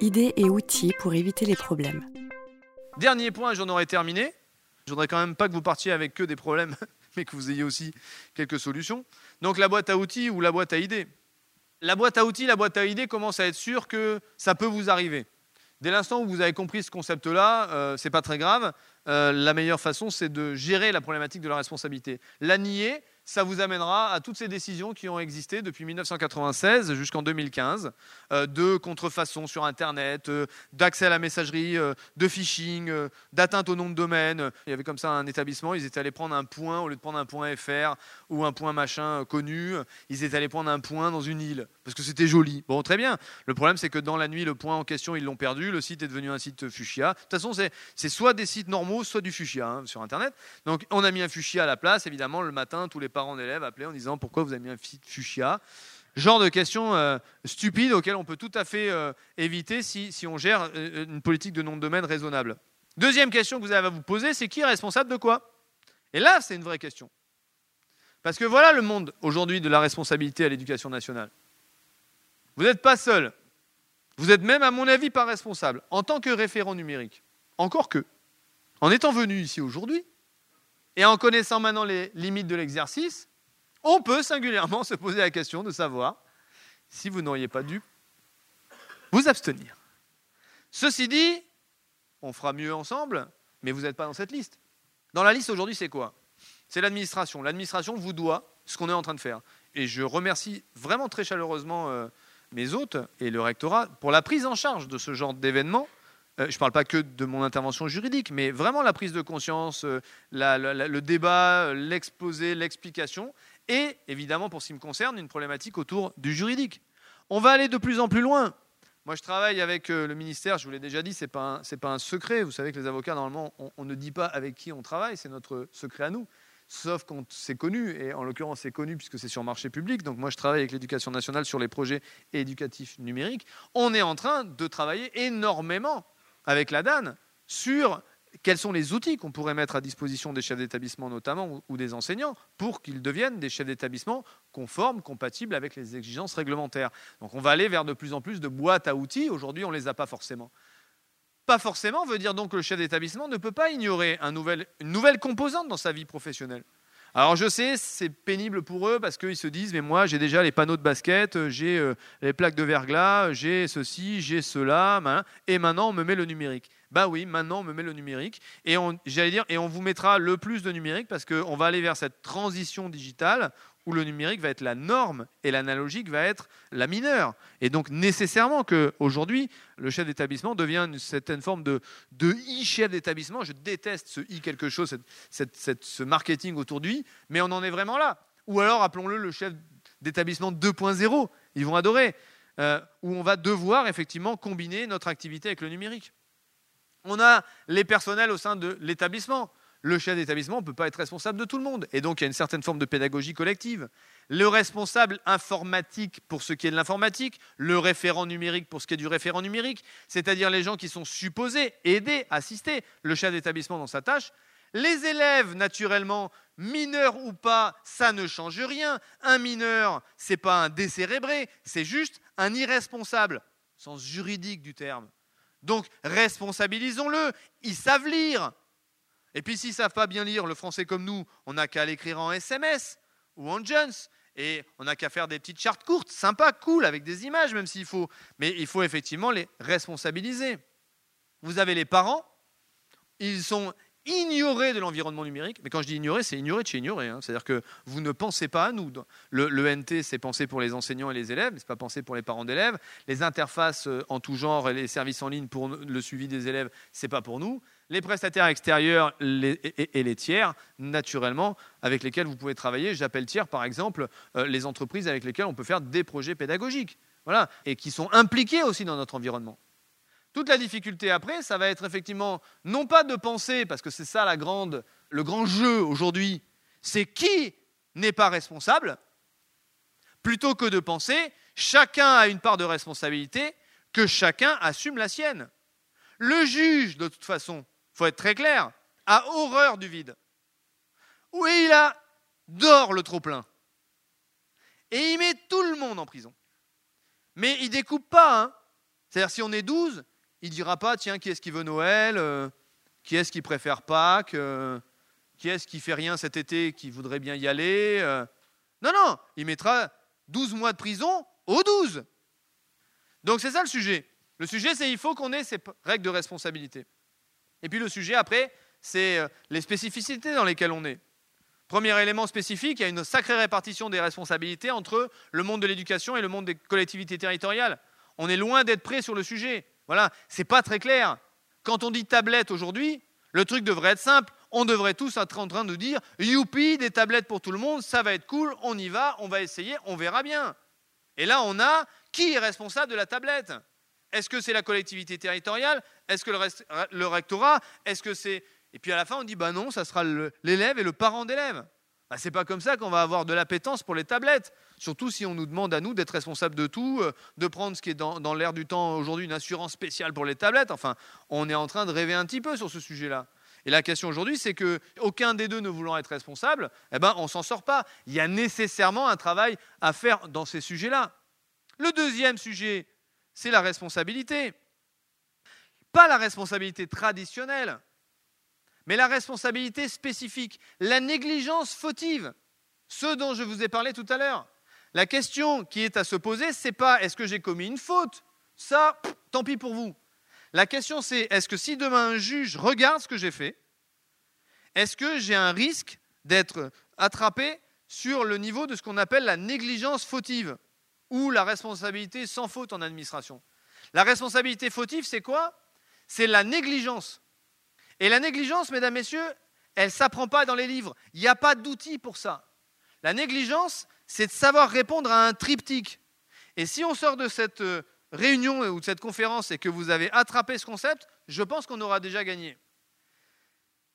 idées et outils pour éviter les problèmes. Dernier point, j'en aurais terminé. Je voudrais quand même pas que vous partiez avec que des problèmes, mais que vous ayez aussi quelques solutions. Donc la boîte à outils ou la boîte à idées? La boîte à outils, la boîte à idées commence à être sûr que ça peut vous arriver. Dès l'instant où vous avez compris ce concept-là, euh, c'est pas très grave. Euh, la meilleure façon, c'est de gérer la problématique de la responsabilité. La nier, ça vous amènera à toutes ces décisions qui ont existé depuis 1996 jusqu'en 2015, euh, de contrefaçon sur Internet, euh, d'accès à la messagerie, euh, de phishing, d'atteinte au nom de domaine. Il y avait comme ça un établissement, ils étaient allés prendre un point, au lieu de prendre un point FR ou un point machin connu, ils étaient allés prendre un point dans une île, parce que c'était joli. Bon, très bien. Le problème, c'est que dans la nuit, le point en question, ils l'ont perdu, le site est devenu un site fuchsia. De toute façon, c'est soit des sites normaux, soit du fuchsia hein, sur Internet. Donc, on a mis un fuchsia à la place, évidemment, le matin, tous les parents d'élèves appelaient en disant pourquoi vous avez mis un fuchsia? Genre de questions euh, stupides auxquelles on peut tout à fait euh, éviter si, si, on gère euh, une politique de nom de domaine raisonnable. Deuxième question que vous avez à vous poser, c'est qui est responsable de quoi? Et là, c'est une vraie question. Parce que voilà le monde aujourd'hui de la responsabilité à l'éducation nationale. Vous n'êtes pas seul. Vous êtes même, à mon avis, pas responsable en tant que référent numérique. Encore que, en étant venu ici aujourd'hui, et en connaissant maintenant les limites de l'exercice, on peut singulièrement se poser la question de savoir si vous n'auriez pas dû vous abstenir. Ceci dit, on fera mieux ensemble, mais vous n'êtes pas dans cette liste. Dans la liste aujourd'hui, c'est quoi? C'est l'administration. L'administration vous doit ce qu'on est en train de faire. Et je remercie vraiment très chaleureusement euh, mes hôtes et le rectorat pour la prise en charge de ce genre d'événement je ne parle pas que de mon intervention juridique, mais vraiment la prise de conscience, euh, le débat, l'exposé, l'explication, et évidemment, pour ce qui me concerne, une problématique autour du juridique. On va aller de plus en plus loin. Moi, je travaille avec euh, le ministère, je vous l'ai déjà dit, ce n'est pas, un secret. Vous savez que les avocats, normalement, on, ne dit pas avec qui on travaille, c'est notre secret à nous. Sauf quand c'est connu, et en l'occurrence, c'est connu puisque c'est sur marché public. Donc, moi, je travaille avec l'éducation nationale sur les projets éducatifs numériques. On est en train de travailler énormément avec la DAN sur quels sont les outils qu'on pourrait mettre à disposition des chefs d'établissement notamment ou des enseignants pour qu'ils deviennent des chefs d'établissement conformes, compatibles avec les exigences réglementaires. Donc on va aller vers de plus en plus de boîtes à outils. Aujourd'hui, on ne les a pas forcément. Pas forcément veut dire donc que le chef d'établissement ne peut pas ignorer une nouvelle composante dans sa vie professionnelle. Alors je sais, c'est pénible pour eux parce qu'ils se disent, mais moi j'ai déjà les panneaux de basket, euh, j'ai euh, les plaques de verglas, j'ai ceci, j'ai cela, et maintenant on me met le numérique. Bah oui, maintenant on me met le numérique, et j'allais dire, et on vous mettra le plus de numérique parce qu'on va aller vers cette transition digitale où le numérique va être la norme et l'analogique va être la mineure. Et donc nécessairement qu'aujourd'hui, le chef d'établissement devient une certaine forme de, de i-chef d'établissement. Je déteste ce i quelque chose, ce marketing autour du mais on en est vraiment là. Ou alors, appelons-le le chef d'établissement 2.0, ils vont adorer, euh, où on va devoir effectivement combiner notre activité avec le numérique. On a les personnels au sein de l'établissement le chef d'établissement ne peut pas être responsable de tout le monde. Et donc, il y a une certaine forme de pédagogie collective. Le responsable informatique pour ce qui est de l'informatique, le référent numérique pour ce qui est du référent numérique, c'est-à-dire les gens qui sont supposés aider, assister le chef d'établissement dans sa tâche. Les élèves, naturellement, mineurs ou pas, ça ne change rien. Un mineur, c'est pas un décérébré, c'est juste un irresponsable, sens juridique du terme. Donc, responsabilisons-le. Ils savent lire. Et puis s'ils ne savent pas bien lire le français comme nous, on n'a qu'à l'écrire en SMS ou en Jones. Et on n'a qu'à faire des petites chartes courtes, sympas, cool, avec des images même s'il faut. Mais il faut effectivement les responsabiliser. Vous avez les parents, ils sont ignorés de l'environnement numérique. Mais quand je dis ignorer, c'est ignorer de chez ignorer. Hein. C'est-à-dire que vous ne pensez pas à nous. Le, le NT, c'est pensé pour les enseignants et les élèves, mais ce n'est pas pensé pour les parents d'élèves. Les interfaces euh, en tout genre et les services en ligne pour le suivi des élèves, ce n'est pas pour nous les prestataires extérieurs et, les tiers, naturellement, avec lesquels vous pouvez travailler. J'appelle tiers, par exemple, euh, les entreprises avec lesquelles on peut faire des projets pédagogiques, voilà, et qui sont impliqués aussi dans notre environnement. Toute la difficulté après, ça va être effectivement non pas de penser, parce que c'est ça la grande, le grand jeu aujourd'hui, c'est qui n'est pas responsable, plutôt que de penser chacun a une part de responsabilité, que chacun assume la sienne. Le juge, de toute façon, faut être très clair, a horreur du vide. Oui, il a? Dort le trop-plein. Et il met tout le monde en prison. Mais il découpe pas. Hein. C'est-à-dire, si on est 12, il dira pas, tiens, qui est-ce qui veut Noël euh, Qui est-ce qui préfère Pâques euh, Qui est-ce qui fait rien cet été, qui voudrait bien y aller euh Non, non, il mettra 12 mois de prison aux 12. Donc c'est ça le sujet. Le sujet, c'est il faut qu'on ait ces règles de responsabilité. Et puis le sujet, après, c'est les spécificités dans lesquelles on est. Premier élément spécifique, il y a une sacrée répartition des responsabilités entre le monde de l'éducation et le monde des collectivités territoriales. On est loin d'être prêt sur le sujet. Voilà, c'est pas très clair. Quand on dit tablette aujourd'hui, le truc devrait être simple. On devrait tous être en train de dire youpi, des tablettes pour tout le monde, ça va être cool, on y va, on va essayer, on verra bien. Et là, on a qui est responsable de la tablette? Est-ce que c'est la collectivité territoriale? Est-ce que le, rectorat? Est-ce que c'est et puis à la fin, on dit bah non, ça sera l'élève et le parent d'élève. Bah, c'est pas comme ça qu'on va avoir de l'appétence pour les tablettes. Surtout si on nous demande à nous d'être responsables de tout, euh, de prendre ce qui est dans, dans l'air du temps aujourd'hui, une assurance spéciale pour les tablettes. Enfin, on est en train de rêver un petit peu sur ce sujet-là. Et la question aujourd'hui, c'est que aucun des deux ne voulant être responsable, eh ben, on s'en sort pas. Il y a nécessairement un travail à faire dans ces sujets-là. Le deuxième sujet, c'est la responsabilité. Pas la responsabilité traditionnelle, mais la responsabilité spécifique, la négligence fautive, ce dont je vous ai parlé tout à l'heure. La question qui est à se poser, c'est pas est-ce que j'ai commis une faute? Ça, tant pis pour vous. La question c'est est-ce que si demain un juge regarde ce que j'ai fait, est-ce que j'ai un risque d'être attrapé sur le niveau de ce qu'on appelle la négligence fautive? Ou la responsabilité sans faute en administration La responsabilité fautive, c'est quoi? C'est la négligence. Et la négligence, mesdames, messieurs, elle ne s'apprend pas dans les livres. Il n'y a pas d'outil pour ça. La négligence, c'est de savoir répondre à un triptyque. Et si on sort de cette euh, réunion ou de cette conférence et que vous avez attrapé ce concept, je pense qu'on aura déjà gagné.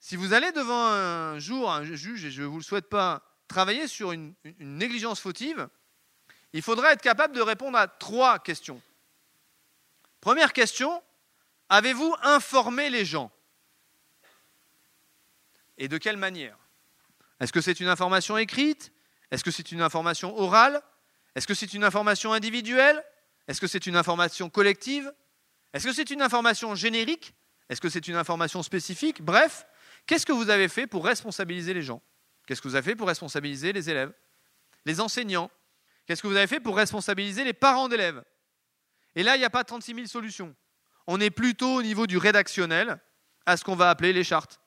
Si vous allez devant un jour un juge, et je ne vous le souhaite pas, travailler sur une, une négligence fautive, il faudra être capable de répondre à trois questions. Première question, avez-vous informé les gens? Et de quelle manière? Est-ce que c'est une information écrite? Est-ce que c'est une information orale? Est-ce que c'est une information individuelle? Est-ce que c'est une information collective? Est-ce que c'est une information générique? Est-ce que c'est une information spécifique? Bref, qu'est-ce que vous avez fait pour responsabiliser les gens? Qu'est-ce que vous avez fait pour responsabiliser les élèves Les enseignants Qu'est-ce que vous avez fait pour responsabiliser les parents d'élèves? Et là, il n'y a pas 36 000 solutions. On est plutôt au niveau du rédactionnel, à ce qu'on va appeler les chartes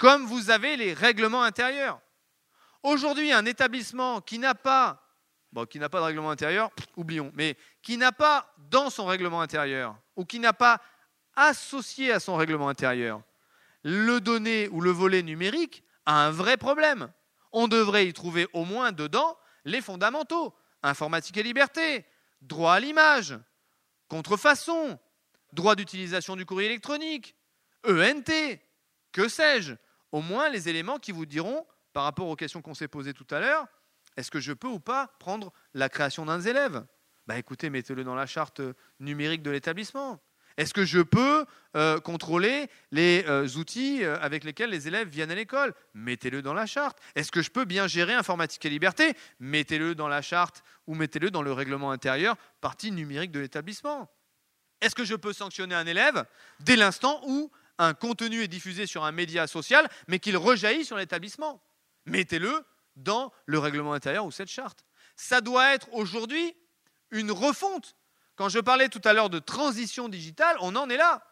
comme vous avez les règlements intérieurs. Aujourd'hui, un établissement qui n'a pas, qui n'a pas de règlement intérieur, oublions, mais qui n'a pas dans son règlement intérieur ou qui n'a pas associé à son règlement intérieur le donné ou le volet numérique a un vrai problème. On devrait y trouver au moins dedans les fondamentaux informatique et liberté, droit à l'image, contrefaçon, droit d'utilisation du courrier électronique, ENT, que sais-je, au moins les éléments qui vous diront, par rapport aux questions qu'on s'est posées tout à l'heure, est-ce que je peux ou pas prendre la création d'un élève bah Écoutez, mettez-le dans la charte numérique de l'établissement. Est-ce que je peux euh, contrôler les euh, outils euh, avec lesquels les élèves viennent à l'école? Mettez-le dans la charte. Est-ce que je peux bien gérer informatique et liberté? Mettez-le dans la charte ou mettez-le dans le règlement intérieur, partie numérique de l'établissement. Est-ce que je peux sanctionner un élève dès l'instant où un contenu est diffusé sur un média social, mais qu'il rejaillit sur l'établissement? Mettez-le dans le règlement intérieur ou cette charte. Ça doit être aujourd'hui une refonte. Quand je parlais tout à l'heure de transition digitale, on en est là.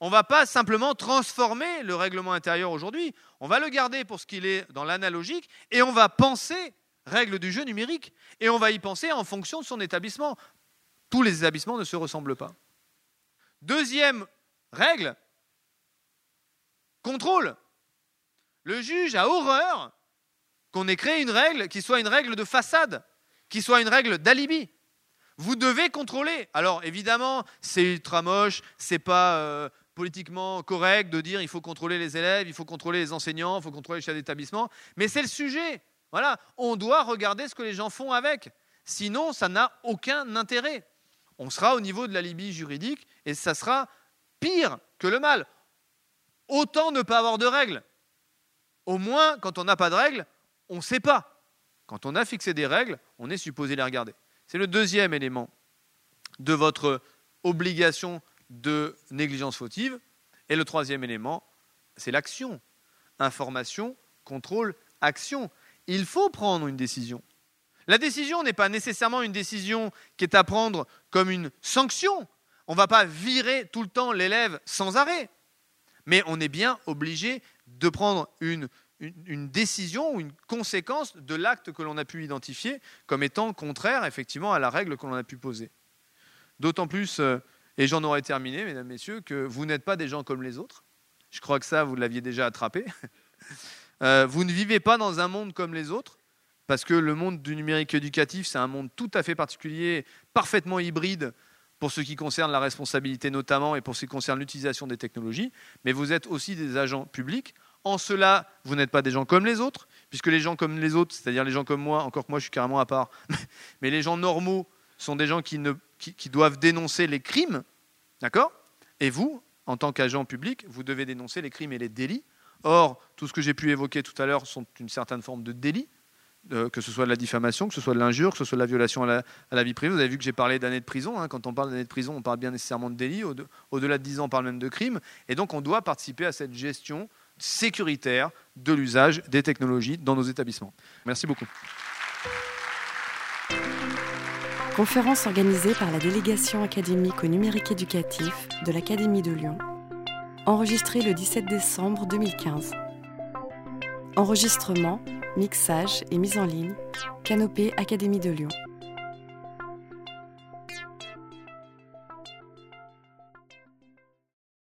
On ne va pas simplement transformer le règlement intérieur aujourd'hui, on va le garder pour ce qu'il est dans l'analogique et on va penser règles du jeu numérique et on va y penser en fonction de son établissement. Tous les établissements ne se ressemblent pas. Deuxième règle, Contrôle. Le juge a horreur qu'on ait créé une règle qui soit une règle de façade, qui soit une règle d'alibi. Vous devez contrôler. Alors évidemment, c'est ultra moche, c'est pas euh, politiquement correct de dire il faut contrôler les élèves, il faut contrôler les enseignants, il faut contrôler les chefs d'établissement, mais c'est le sujet. Voilà, on doit regarder ce que les gens font avec. Sinon, ça n'a aucun intérêt. On sera au niveau de l'alibi juridique et ça sera pire que le mal autant ne pas avoir de règles. Au moins, quand on n'a pas de règles, on ne sait pas. Quand on a fixé des règles, on est supposé les regarder. C'est le deuxième élément de votre obligation de négligence fautive. Et le troisième élément, c'est l'action. Information, contrôle, action. Il faut prendre une décision. La décision n'est pas nécessairement une décision qui est à prendre comme une sanction. On ne va pas virer tout le temps l'élève sans arrêt. Mais on est bien obligé de prendre une, une, décision ou une conséquence de l'acte que l'on a pu identifier comme étant contraire effectivement à la règle que l'on a pu poser. D'autant plus, euh, et j'en aurais terminé, mesdames, messieurs, que vous n'êtes pas des gens comme les autres. Je crois que ça, vous l'aviez déjà attrapé. Euh, vous ne vivez pas dans un monde comme les autres, parce que le monde du numérique éducatif, c'est un monde tout à fait particulier, parfaitement hybride, pour ce qui concerne la responsabilité notamment et pour ce qui concerne l'utilisation des technologies, mais vous êtes aussi des agents publics. En cela, vous n'êtes pas des gens comme les autres, puisque les gens comme les autres, c'est-à-dire les gens comme moi, encore que moi je suis carrément à part, mais les gens normaux sont des gens qui, doivent dénoncer les crimes, d'accord? Et vous, en tant qu'agent public, vous devez dénoncer les crimes et les délits. Or, tout ce que j'ai pu évoquer tout à l'heure sont une certaine forme de délit, euh, que ce soit de la diffamation, que ce soit de l'injure, que ce soit de la violation à la, vie privée. Vous avez vu que j'ai parlé d'années de prison. Hein. Quand on parle d'années de prison, on parle bien nécessairement de délit. Au-delà de 10 ans, on parle même de crime. Et donc, on doit participer à cette gestion sécuritaire de l'usage des technologies dans nos établissements. Merci beaucoup. Conférence organisée par la délégation académique au numérique éducatif de l'Académie de Lyon. Enregistrée le 17 décembre 2015. Enregistrement, mixage et mise en ligne, Canopée Académie de Lyon.